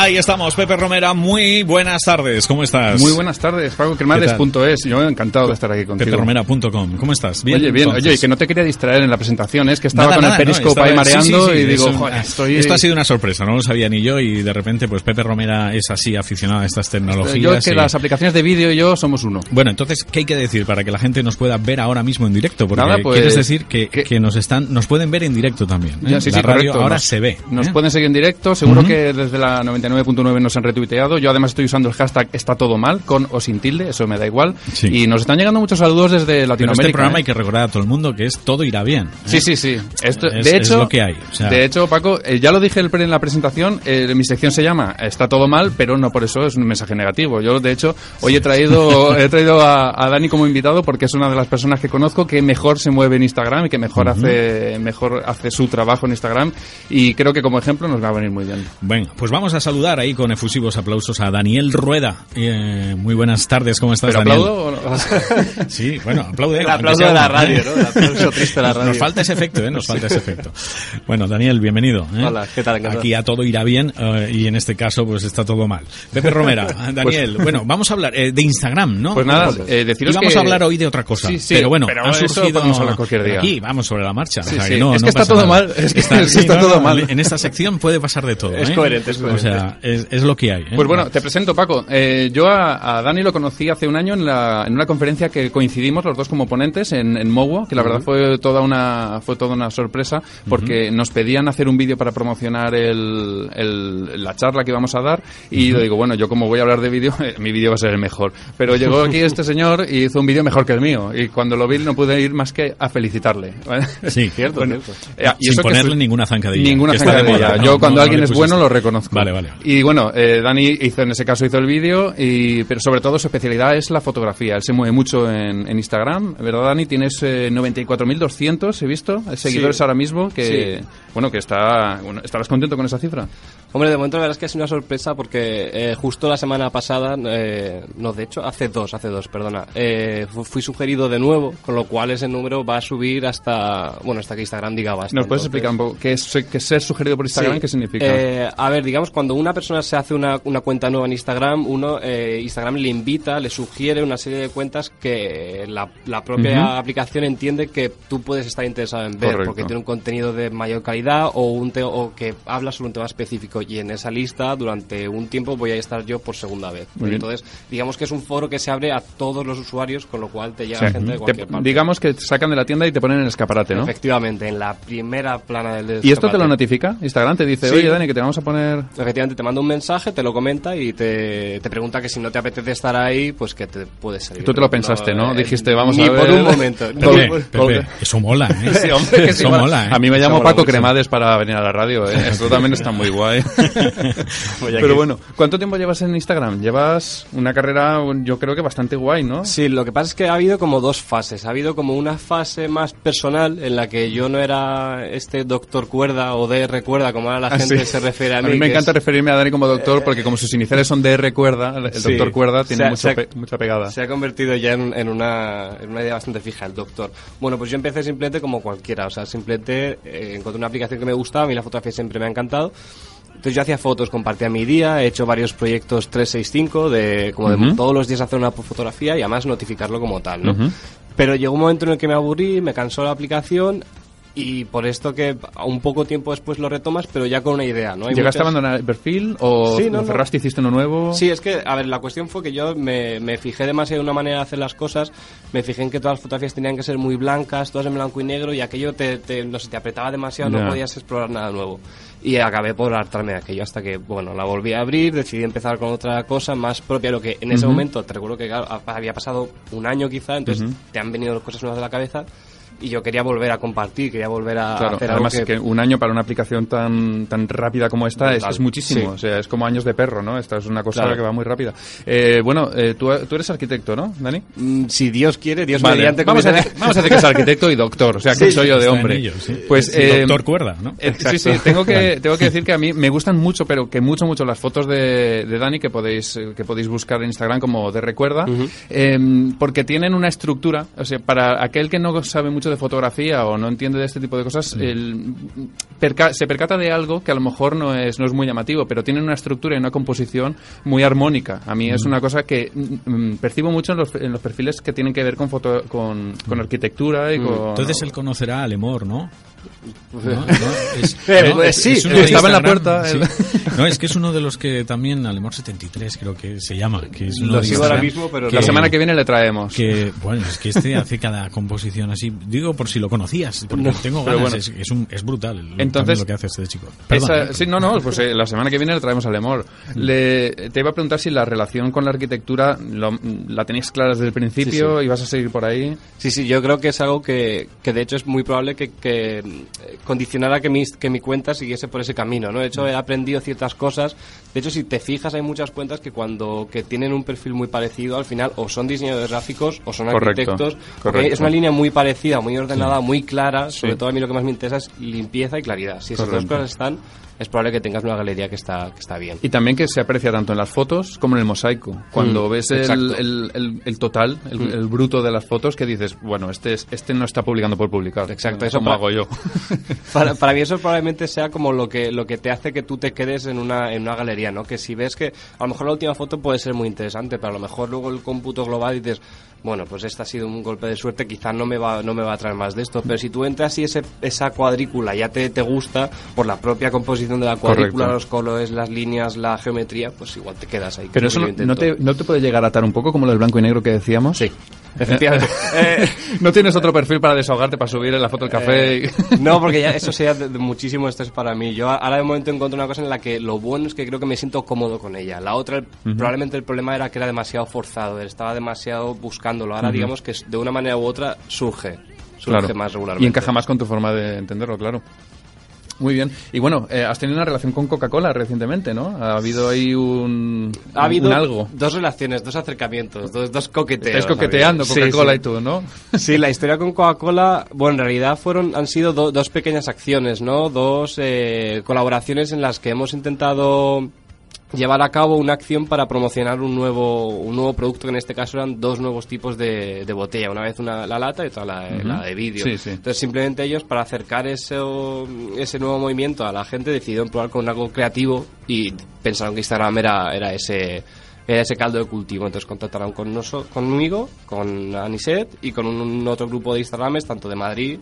Ahí estamos, Pepe Romera. Muy buenas tardes. ¿Cómo estás? Muy buenas tardes, Paco Cremades.es. Yo encantado de estar aquí contigo. PepeRomera.com. ¿Cómo estás? Bien. Oye, bien. Oye, que no te quería distraer en la presentación, es que estaba con el periscope ahí mareando y digo, joder, estoy... Esto ha sido una sorpresa, no lo sabía ni yo y de repente, pues Pepe Romera es así aficionado a estas tecnologías. Yo es que las aplicaciones de vídeo y yo somos uno. Bueno, entonces, ¿qué hay que decir para que la gente nos pueda ver ahora mismo en directo? Porque Nada, pues, quieres decir que, que, nos están, nos pueden ver en directo también. ¿eh? Ya, la radio correcto. ahora Nos- se ve. Nos ¿eh? pueden seguir en directo, seguro que desde la 99.9 nos han retuiteado. Yo además estoy usando el hashtag está todo mal, con o sin tilde, eso me da igual. Sí. Y nos están llegando muchos saludos desde Pero Latinoamérica. este programa ¿eh? hay que recordar a todo el mundo que es todo irá bien. ¿eh? Sí, sí, sí. Esto, Es- de es hecho, lo que hay, o sea- de hecho, Paco, eh, ya lo dije el en la presentación, mi sección se llama Está todo mal, pero no por eso es un mensaje negativo. Yo, de hecho, hoy he traído, he traído a, a Dani como invitado porque es una de las personas que conozco que mejor se mueve en Instagram y que mejor hace, mejor hace su trabajo en Instagram y creo que como ejemplo nos va a venir muy bien. Bueno, pues vamos a saludar ahí con efusivos aplausos a Daniel Rueda. Eh, muy buenas tardes, ¿cómo estás, ¿Pero Daniel? aplaudo o no? Sí, bueno, aplaude. El aplauso de la radio, ¿eh? ¿no? El aplauso triste de la radio. Nos falta ese efecto, ¿eh? Nos falta ese efecto. Bueno, Daniel, bienvenido. ¿eh? Hola, ¿qué tal? Encantado. Aquí a todo irá bien eh, y en este caso pues está todo mal. Pepe Romera, Daniel, bueno, vamos a hablar eh, de Instagram, ¿no? Pues nada, eh, deciros y vamos que- a hablar hoy de otra cosa. Sí, sí, pero bueno, pero ha surgido podemos hablar cualquier día. aquí, vamos sobre la marcha. Sí, o sea, que no, Es que no está todo nada. mal, es que- es que está todo mal. En esta sección puede pasar de todo. Es ¿eh? coherente, es coherente. O sea, es, es lo que hay. ¿eh? Pues bueno, te presento, Paco. Eh, yo a, a Dani lo conocí hace un año en, la- en una conferencia que coincidimos los dos como ponentes en, en Mowo, que la verdad fue toda una fue toda una sorpresa porque nos pedían hacer un vídeo para promocionar el, el- la charla que íbamos a dar y yo digo, bueno, yo como voy a hablar de vídeo, eh, mi vídeo va a ser el mejor. Pero llegó aquí este señor y hizo un vídeo mejor que el mío y cuando lo vi no pude ir más que a felicitarle. ¿vale? Sí, Cierto, bueno, cierto. Eh, y sin eso ponerle ninguna zancadilla. Ninguna zancadilla. moda, ¿no? Yo cuando No, alguien es bueno lo reconozco. Vale, vale. Y bueno, eh, Dani hizo en ese caso hizo el vídeo, y pero sobre todo su especialidad es la fotografía. Él se mueve mucho en, en Instagram, ¿verdad, Dani? Tienes eh, 94.200, he visto, seguidores Sí. ahora mismo, que Sí. Bueno, que está, bueno, ¿estarás contento con esa cifra? Hombre, de momento la verdad es que ha sido una sorpresa porque eh, justo la semana pasada, eh, no, de hecho, hace dos, hace dos, perdona, eh, fu- fui sugerido de nuevo, con lo cual ese número va a subir hasta, bueno, hasta que Instagram diga basta. ¿Nos puedes Entonces, explicar un poco qué es, qué es ser sugerido por Instagram? Sí. ¿Qué significa? Eh, a ver, digamos, cuando una persona se hace una, una cuenta nueva en Instagram, uno eh, Instagram le invita, le sugiere una serie de cuentas que la, la propia aplicación entiende que tú puedes estar interesado en ver, Correcto. porque tiene un contenido de mayor calidad o, un te- o que habla sobre un tema específico. Y en esa lista, durante un tiempo, voy a estar yo por segunda vez. Muy bien. Entonces, digamos que es un foro que se abre a todos los usuarios, con lo cual te llega Sí. gente de Te- cualquier parte. digamos que te sacan de la tienda y te ponen en el escaparate, ¿no? Efectivamente, en la primera plana del ¿Y esto te escaparate. lo notifica? Instagram te dice, Sí. oye, Dani, que te vamos a poner... Efectivamente, te manda un mensaje, te lo comenta y te, te pregunta que si no te apetece estar ahí, pues que te puedes salir. Tú te lo pensaste, ¿no? eh, Dijiste, vamos ni a ver... por un momento. Pepe, Pepe, eso mola, ¿eh? Sí, hombre, que sí, eso mola. mola, ¿eh? A mí me llamo Paco mucho. Cremades para venir a la radio, ¿eh? Esto también está muy guay. Pero bueno, ¿cuánto tiempo llevas en Instagram? Llevas una carrera, yo creo que bastante guay, ¿no? Sí, lo que pasa es que ha habido como dos fases. Ha habido como una fase más personal en la que yo no era este doctor cuerda o DR cuerda, como ahora la Ah, gente sí. se refiere a A mí. mí me encanta es- referirme a Dani como doctor porque como sus iniciales son DR Cuerda, el Sí. doctor Cuerda tiene ha- mucho ha- pe- mucha pegada. Se ha convertido ya en, en una, en una idea bastante fija, el doctor. Bueno, pues yo empecé simplemente como cualquiera, o sea, simplemente eh, encontré una aplicación que me gustaba, a mí la fotografía siempre me ha encantado. Entonces yo hacía fotos, compartía mi día, he hecho varios proyectos 365 de como de Ujú. todos los días hacer una fotografía y además notificarlo como tal, ¿no? Ujú. Pero llegó un momento en el que me aburrí, me cansó la aplicación y por esto que a un poco tiempo después lo retomas, pero ya con una idea, ¿no? Hay ¿Llegaste a muchas- abandonar el perfil o Sí, no, lo no. cerraste y hiciste uno nuevo? Sí, es que, a ver, la cuestión fue que yo me, me fijé demasiado en una manera de hacer las cosas, me fijé en que todas las fotografías tenían que ser muy blancas, todas en blanco y negro, y aquello te, te, no sé, te apretaba demasiado, no podías explorar nada nuevo. Y acabé por hartarme de aquello hasta que, bueno, la volví a abrir, decidí empezar con otra cosa más propia, lo que en ese momento, te recuerdo que claro, ha- había pasado un año quizá, entonces te han venido cosas nuevas de la cabeza, y yo quería volver a compartir, quería volver a Claro, hacer además algo es que un año para una aplicación tan tan rápida como esta es, muchísimo, Sí. o sea, es como años de perro, ¿no? Esta es una cosa Claro. que va muy rápida. Eh, bueno, eh, tú, tú eres arquitecto, ¿no, Dani? Mm, Si Dios quiere, Dios Vale, mediante vamos, a decir, vamos a decir que es arquitecto y doctor, o sea, que Sí, soy yo de hombre. ello, sí. Pues, Sí, eh, doctor Cuerda, ¿no? eh, sí, sí, tengo que, tengo que decir que a mí me gustan mucho, pero que mucho, mucho las fotos de, de Dani que podéis, que podéis buscar en Instagram como de recuerda, eh, porque tienen una estructura, o sea, para aquel que no sabe mucho de fotografía o no entiende de este tipo de cosas, el- perca- se percata de algo que a lo mejor no es, no es muy llamativo, pero tienen una estructura y una composición muy armónica. A mí es una cosa que mm, mm, percibo mucho en los, en los perfiles que tienen que ver con, foto, con, con arquitectura y con... Entonces él conocerá a Lemor, ¿no? ¿No? ¿No? Es, Eh, ¿no? pues sí, es uno de estaba en la puerta, sí. No, es que es uno de los que también, Alemor 73 creo que se llama. Que es uno Lo sigo ahora mismo, pero La semana que viene le traemos. que bueno es que este hace cada composición así digo por si lo conocías porque tengo ganas bueno. es, es un- es brutal lo- Entonces- lo que hace este chico Perdón, Esa- ¿eh? sí, no, no, pues eh, la semana que viene le traemos a Lemor. Le, te iba a preguntar si la relación con la arquitectura lo- la tenías clara desde el principio Sí, y vas a seguir por ahí. Sí, sí, yo creo que es algo que, que de hecho es muy probable que, que, eh, condicionara que mi, que mi cuenta siguiese por ese camino, ¿no? De hecho, he aprendido ciertas cosas. De hecho, si te fijas, hay muchas cuentas que cuando que tienen un perfil muy parecido, al final o son diseñadores gráficos o son arquitectos. correcto. Es una línea muy parecida, muy ordenada, muy clara. Sobre todo a mí lo que más me interesa es limpieza y claridad. Si esas dos cosas están, es probable que tengas una galería que está, que está bien. Y también que se aprecia tanto en las fotos como en el mosaico. Cuando Mm, ves el, el, el- el total, el, Mm. el bruto de las fotos, que dices, bueno, este, es- este no está publicando por publicar. Exacto, eso como pa- hago yo. Para, para mí eso probablemente sea como lo que lo que te hace que tú te quedes en una, en una galería, ¿no? Que si ves que a lo mejor la última foto puede ser muy interesante, pero a lo mejor luego el cómputo global dices, bueno, pues este ha sido un golpe de suerte, quizás no me va no me va a traer más de esto, pero si tú entras y ese, esa cuadrícula ya te, te gusta por la propia composición de la cuadrícula, Correcto. los colores, las líneas, la geometría, pues igual te quedas ahí. Pero es eso no, te, no te puede llegar a atar un poco como lo del blanco y negro que decíamos. Sí, efectivamente. Eh, ¿No tienes otro perfil para desahogarte, para subir en la foto del café? y- Eh, no, porque ya eso sería de, de muchísimo estrés para mí. Yo ahora de momento encuentro una cosa en la que lo bueno es que creo que me siento cómodo con ella. La otra, probablemente el problema era que era demasiado forzado, estaba demasiado buscándolo. Ahora digamos que de una manera u otra surge, surge Claro. más regularmente. Y encaja más con tu forma de entenderlo, claro. Muy bien. Y bueno, eh, has tenido una relación con Coca-Cola recientemente, ¿no? Ha habido ahí un, Ha habido un algo. dos relaciones, dos acercamientos, dos, dos coqueteos. Habido. coqueteando Sí, Coca-Cola sí. y tú, ¿no? Sí, la historia con Coca-Cola, bueno, en realidad fueron, han sido do- dos pequeñas acciones, ¿no? Dos eh, colaboraciones en las que hemos intentado llevar a cabo una acción para promocionar un nuevo, un nuevo producto, que en este caso eran dos nuevos tipos de, de botella, una vez una, la lata y otra la, la de vidrio. Sí, sí. Entonces simplemente ellos, para acercar ese, ese nuevo movimiento a la gente, decidieron probar con algo creativo y pensaron que Instagram era, era ese era ese caldo de cultivo. Entonces contactaron con noso- conmigo, con Aniset y con un, otro grupo de Instagrames, tanto de Madrid,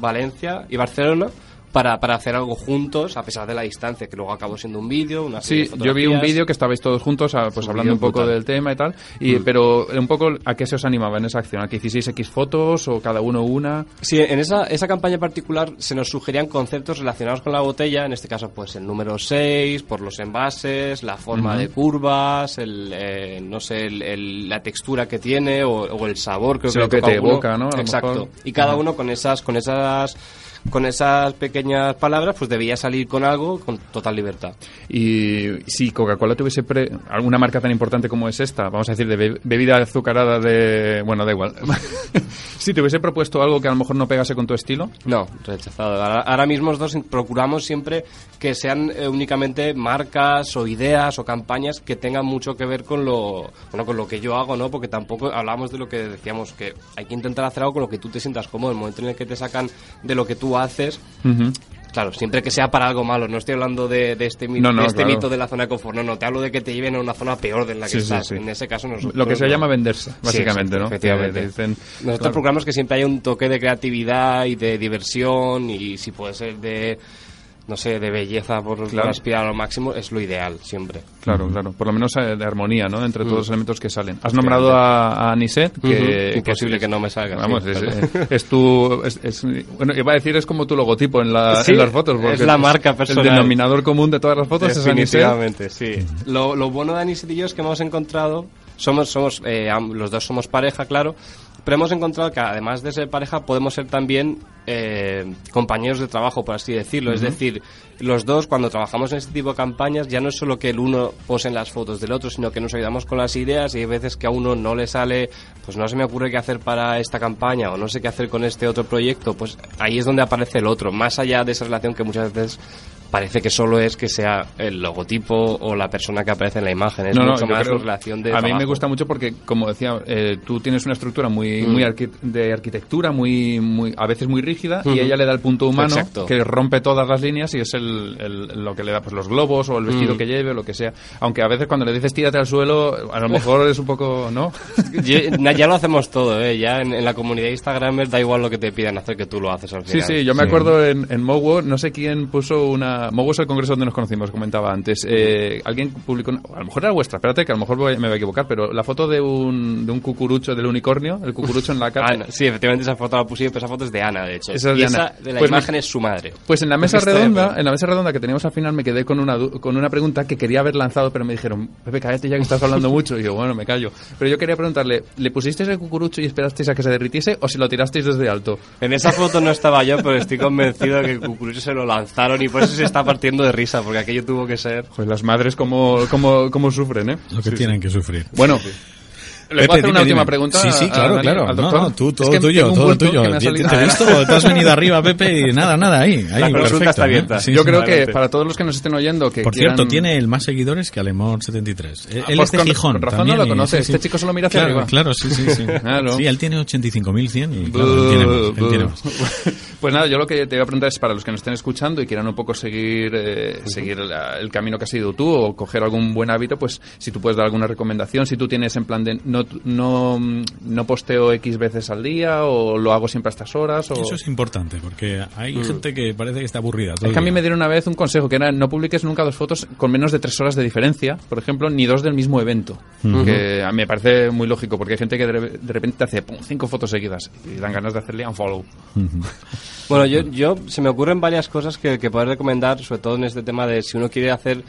Valencia y Barcelona, para, para hacer algo juntos, a pesar de la distancia, que luego acabó siendo un vídeo, una serie Sí, de yo vi un vídeo que estabais todos juntos, ah, pues Un hablando un poco brutal. del tema y tal, y, pero un poco a qué se os animaba en esa acción, a que hicieseis X fotos o cada uno una. Sí, en esa, esa campaña particular se nos sugerían conceptos relacionados con la botella, en este caso pues el número 6, por los envases, la forma de curvas, el, eh, no sé, el- el- la textura que tiene o, o el sabor creo Sí, que, lo que te uno. evoca, ¿no? A lo Exacto. mejor. Y cada uno con esas, con esas con esas pequeñas palabras pues debía salir con algo con total libertad. Y si Coca-Cola tuviese pre- alguna marca tan importante como es esta, vamos a decir, de be- bebida azucarada de... Bueno, da igual. si te hubiese propuesto algo que a lo mejor no pegase con tu estilo, No, rechazado. Ahora, ahora mismo nosotros procuramos siempre que sean eh, únicamente marcas o ideas o campañas que tengan mucho que ver con lo, bueno, con lo que yo hago, ¿no? Porque tampoco hablamos de lo que decíamos, que hay que intentar hacer algo con lo que tú te sientas cómodo. El momento en el que te sacan de lo que tú haces, Claro, siempre que sea para algo malo. No estoy hablando de, de este, mito, No, no, de este claro. mito de la zona de confort. No, no, te hablo de que te lleven a una zona peor de la que Sí, estás. sí. En ese caso, nosotros. Lo que se llama venderse, básicamente, ¿no? Efectivamente. Dicen, Nosotros claro. procuramos que siempre haya un toque de creatividad y de diversión y si puede ser de, no sé, de belleza por, por Claro. aspirar a lo máximo, es lo ideal siempre. Claro, claro. Por lo menos eh, de armonía, ¿no? Entre todos Mm. los elementos que salen. Has nombrado a, a Aniset, que... Ujú. Imposible que no me salga, Vamos, sí, es, es tu... Es, es- bueno, iba a decir, es como tu logotipo en, la, Sí, en las fotos. porque es la marca personal. El denominador común de todas las fotos es Aniset. Definitivamente, sí. Lo, lo bueno de Anis y yo es que hemos encontrado, somos, somos eh, los dos somos pareja, claro, pero hemos encontrado que además de ser pareja podemos ser también eh, compañeros de trabajo, por así decirlo. Es decir, los dos cuando trabajamos en este tipo de campañas ya no es solo que el uno pose en las fotos del otro, sino que nos ayudamos con las ideas y hay veces que a uno no le sale, pues no se me ocurre qué hacer para esta campaña o no sé qué hacer con este otro proyecto, pues ahí es donde aparece el otro, más allá de esa relación que muchas veces parece que solo es que sea el logotipo o la persona que aparece en la imagen. Es No, no, mucho yo más creo- la relación de A mí me trabajo. gusta mucho porque, como decía, eh, tú tienes una estructura muy, Mm. muy arqui- de arquitectura, muy, muy, a veces muy rígida, y ella le da el punto humano Exacto. que rompe todas las líneas y es el, el- lo que le da pues los globos o el vestido Mm. que lleve o lo que sea. Aunque a veces cuando le dices tírate al suelo, a lo mejor es un poco, ¿no? Yo- ya lo hacemos todo, ¿eh? Ya en, en la comunidad de Instagram da igual lo que te pidan hacer que tú lo haces al Sí, final. sí, yo me acuerdo en, en Mowo, no sé quién puso una... Mowo es el congreso donde nos conocimos, comentaba antes. Eh, alguien publicó, una- a lo mejor era vuestra, espérate que a lo mejor voy- me voy a equivocar, pero la foto de un, de un cucurucho, del unicornio, el cucurucho en la cara. Ah, no, sí, efectivamente esa foto la puse yo, pero esa foto es de Ana, de hecho. Esa es y de esa Ana. de la Pues me- imagen es su madre. Pues en la mesa redonda, en la mesa redonda que teníamos al final me quedé con una con una pregunta que quería haber lanzado, pero me dijeron, Pepe, cállate ya que estás hablando mucho. Y yo, bueno, me callo. Pero yo quería preguntarle, ¿le pusisteis el cucurucho y esperasteis a que se derritiese o si lo tirasteis desde alto? En esa foto no estaba yo, pero estoy convencido de que el cucurucho se lo lanzaron y por eso se está partiendo de risa, porque aquello tuvo que ser... Pues las madres cómo, cómo, cómo sufren, ¿eh? Lo que tienen que sufrir. Bueno, ¿le puedo hacer una dime, última pregunta? Sí, sí, claro, a claro. al doctor? no, tú, Es todo que tuyo, todo tuyo. Te, salido- te he visto, te has venido arriba, Pepe, y nada, nada, ahí. ahí La consulta perfecto, está ¿eh? abierta. Sí, Yo sí. creo que para todos los que nos estén oyendo que Por quieran- cierto, tiene el más seguidores que Alemón 73. Eh, Él pues es de con- Gijón. con razón también, no lo y- conoce. sí. Este chico solo mira hacia claro, arriba. Claro, sí, sí, sí. Claro. Sí, él tiene 85.100 y claro, él tiene más, él Buh, tiene buh. más. Pues nada, yo lo que te voy a preguntar es para los que nos estén escuchando y quieran un poco seguir eh, seguir la- el camino que has ido tú o coger algún buen hábito, pues si tú puedes dar alguna recomendación, si tú tienes en plan de no, no, no posteo X veces al día o lo hago siempre a estas horas o... Eso es importante porque hay gente que parece que está aburrida. todo Es que a mí me dieron una vez un consejo que era no publiques nunca dos fotos con menos de tres horas de diferencia, por ejemplo, ni dos del mismo evento. Que a mí me parece muy lógico porque hay gente que de, de repente te hace pum, cinco fotos seguidas y dan ganas de hacerle un follow. Bueno, yo, yo se me ocurren varias cosas que, que poder recomendar, sobre todo en este tema de si uno quiere hacer,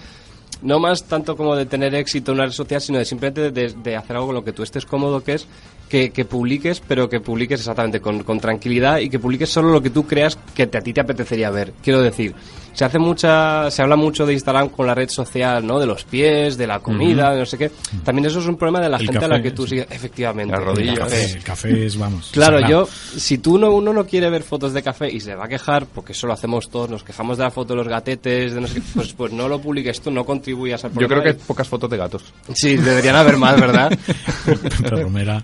no más tanto como de tener éxito en una red social, sino de simplemente de, de hacer algo con lo que tú estés cómodo, que es que, que publiques, pero que publiques exactamente con, con tranquilidad y que publiques solo lo que tú creas que te- a ti te apetecería ver. Quiero decir, se hace mucha, se habla mucho de Instagram con la red social, ¿no? De los pies, de la comida, de no sé qué. También eso es un problema de la El gente a la café, que tú sigues, efectivamente. Las rodillas. el café. Café, café es, vamos. Claro, sagrado. yo, si tú no, uno no quiere ver fotos de café y se va a quejar, porque eso lo hacemos todos, nos quejamos de la foto de los gatetes, de no sé qué, pues, pues no lo publiques tú, no Yo creo que hay pocas fotos de gatos. Sí, deberían haber más, ¿verdad? Pepe Romera.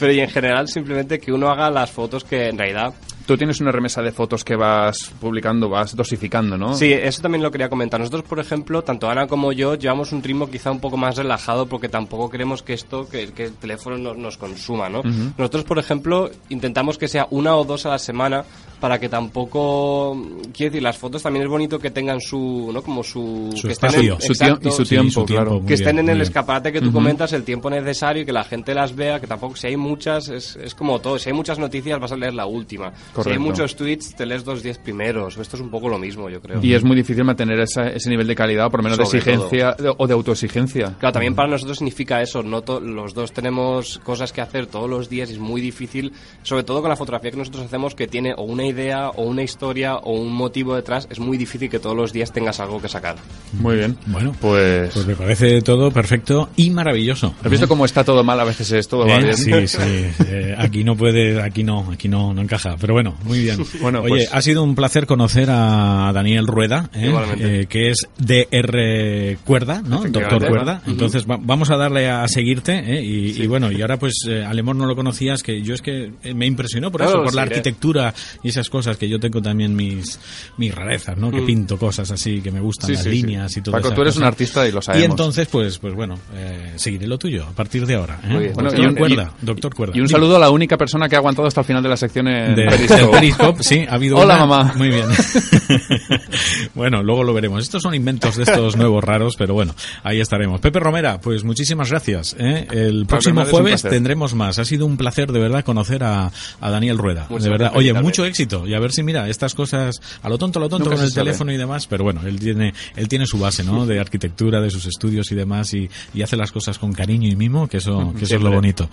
Pero y en general simplemente que uno haga las fotos que en realidad... Tú tienes una remesa de fotos que vas publicando, vas dosificando, ¿no? Sí, eso también lo quería comentar. Nosotros, por ejemplo, tanto Ana como yo, llevamos un ritmo quizá un poco más relajado porque tampoco queremos que esto, que, que el teléfono nos, nos consuma, ¿no? Nosotros, por ejemplo, intentamos que sea una o dos a la semana para que tampoco... Quiero decir, las fotos también es bonito que tengan su... ¿no? Como su... Su que estén en- espacio. Su exacto, tiempo- y su Sí, tiempo, su claro. que estén bien, en el bien. escaparate que tú comentas el tiempo necesario y que la gente las vea, que tampoco, si hay muchas, es, es como todo, si hay muchas noticias vas a leer la última, si hay muchos tweets te lees los 10 primeros, esto es un poco lo mismo yo creo. Y es muy difícil mantener esa- ese nivel de calidad, o por lo menos de exigencia de- o de autoexigencia. Claro, también para nosotros significa eso, no to- los dos tenemos cosas que hacer todos los días y es muy difícil, sobre todo con la fotografía que nosotros hacemos que tiene o una idea o una historia o un motivo detrás, es muy difícil que todos los días tengas algo que sacar. Muy bien. Bueno, Pues... Pues me parece todo perfecto y maravilloso. ¿Has visto cómo está todo mal? A veces es todo va bien. Sí, sí. eh, aquí no puede, aquí no, aquí no, no encaja. Pero bueno. Bueno, muy bien. Bueno, Oye, pues- ha sido un placer conocer a Daniel Rueda, ¿eh? Eh, que es DR Cuerda. Doctor Cuerda. Entonces va- vamos a darle a seguirte, ¿eh? y, y bueno, y ahora pues eh, Alemón no lo conocías, que yo es que eh, me impresionó por eso, por la arquitectura y esas cosas, que yo tengo también mis, mis rarezas, ¿no? Que pinto cosas así, que me gustan Mm. Sí, las líneas y todo Paco, esas tú eres un artista y lo Y sabemos. entonces, pues, pues bueno, eh, seguiré lo tuyo a partir de ahora. ¿eh? Bueno, Doctor y un- Cuerda, doctor Cuerda. Y un saludo a la única persona que ha aguantado hasta el final de la sección en de, Periscope. del Periscope, sí, ha habido Hola, una- mamá. Muy bien. bueno, luego lo veremos. Estos son inventos de estos nuevos raros, pero bueno, ahí estaremos. Pepe Romera, pues muchísimas gracias. ¿eh? El próximo jueves tendremos más. Ha sido un placer de verdad conocer a, a Daniel Rueda. Muchas de verdad. Oye, mucho éxito. Y a ver si mira, estas cosas a lo tonto, a lo tonto Nunca con el sabe. teléfono y demás, pero bueno, él tiene, él tiene su base, ¿no? De arquitectura, de sus estudios y demás, y, y hace las cosas con cariño y mimo, que eso, que eso es lo bonito.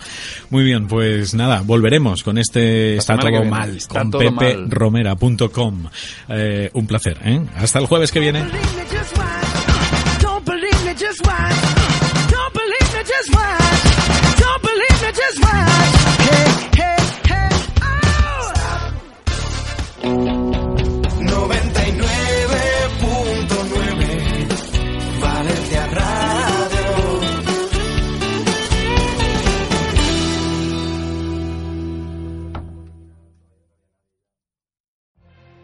Muy bien, pues nada, volveremos con este Está todo mal, Está con peperomera.com. Eh, un placer, ¿eh? Hasta el jueves que viene.